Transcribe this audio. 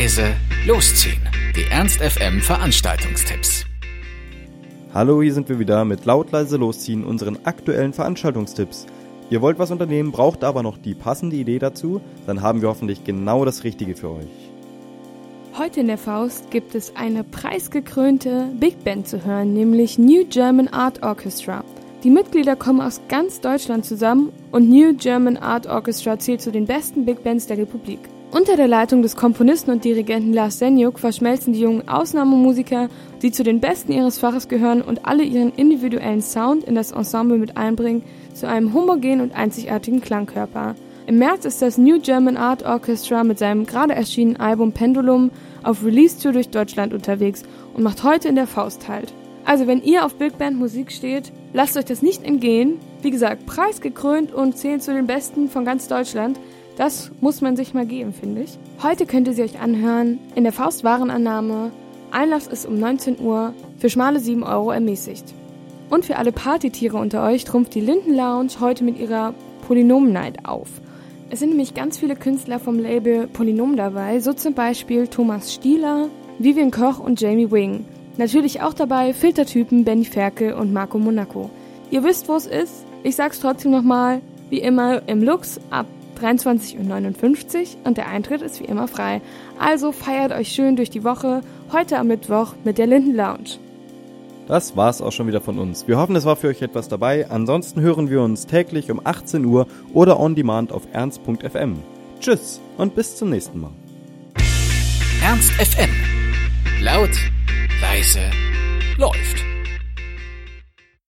leise, losziehen. Die Ernst FM Veranstaltungstipps. Hallo, hier sind wir wieder mit laut leise losziehen unseren aktuellen Veranstaltungstipps. Ihr wollt was unternehmen, braucht aber noch die passende Idee dazu, dann haben wir hoffentlich genau das Richtige für euch. Heute in der Faust gibt es eine preisgekrönte Big Band zu hören, nämlich New German Art Orchestra. Die Mitglieder kommen aus ganz Deutschland zusammen und New German Art Orchestra zählt zu den besten Big Bands der Republik. Unter der Leitung des Komponisten und Dirigenten Lars Senjuk verschmelzen die jungen Ausnahmemusiker, die zu den Besten ihres Faches gehören und alle ihren individuellen Sound in das Ensemble mit einbringen, zu einem homogenen und einzigartigen Klangkörper. Im März ist das New German Art Orchestra mit seinem gerade erschienenen Album Pendulum auf Release-Tour durch Deutschland unterwegs und macht heute in der Faust halt. Also wenn ihr auf Big Band Musik steht, lasst euch das nicht entgehen. Wie gesagt, preisgekrönt und zählt zu den Besten von ganz Deutschland. Das muss man sich mal geben, finde ich. Heute könnt ihr sie euch anhören in der Faust Warenannahme. Einlass ist um 19 Uhr für schmale 7 Euro ermäßigt. Und für alle Partytiere unter euch trumpft die Linden Lounge heute mit ihrer Polynom Night auf. Es sind nämlich ganz viele Künstler vom Label Polynom dabei, so zum Beispiel Thomas Stieler, Vivian Koch und Jamie Wing. Natürlich auch dabei Filtertypen Benny Ferkel und Marco Monaco. Ihr wisst, wo es ist. Ich sag's trotzdem nochmal, wie immer im Lux ab 23.59 Uhr und der Eintritt ist wie immer frei. Also feiert euch schön durch die Woche, heute am Mittwoch mit der Linden Lounge. Das war's auch schon wieder von uns. Wir hoffen, es war für euch etwas dabei. Ansonsten hören wir uns täglich um 18 Uhr oder on demand auf ernst.fm. Tschüss und bis zum nächsten Mal. Ernst FM. Laut, leise, läuft.